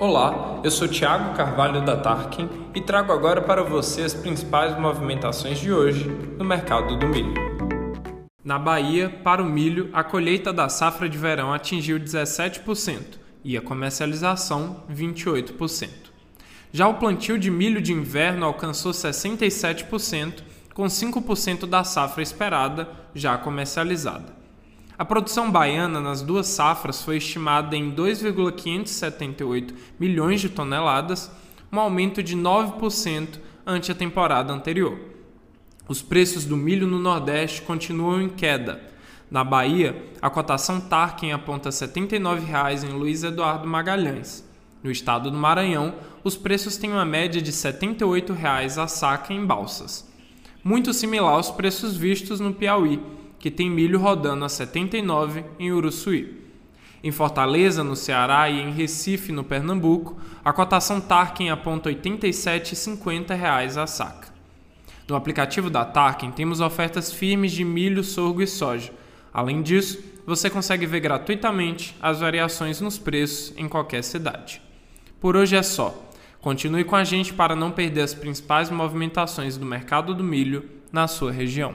Olá, eu sou Thiago Carvalho da Tarkin e trago agora para você as principais movimentações de hoje no mercado do milho. Na Bahia, para o milho, a colheita da safra de verão atingiu 17% e a comercialização 28%. Já o plantio de milho de inverno alcançou 67%, com 5% da safra esperada já comercializada. A produção baiana nas duas safras foi estimada em 2,578 milhões de toneladas, um aumento de 9% ante a temporada anterior. Os preços do milho no Nordeste continuam em queda. Na Bahia, a cotação Tarkin aponta R$ 79,00 em Luiz Eduardo Magalhães. No estado do Maranhão, os preços têm uma média de R$ 78,00 a saca em balsas. Muito similar aos preços vistos no Piauí, que tem milho rodando a 79 em Uruçuí. Em Fortaleza, no Ceará e em Recife, no Pernambuco, a cotação Tarkin aponta R$ 87,50 a saca. No aplicativo da Tarkin temos ofertas firmes de milho, sorgo e soja. Além disso, você consegue ver gratuitamente as variações nos preços em qualquer cidade. Por hoje é só. Continue com a gente para não perder as principais movimentações do mercado do milho na sua região.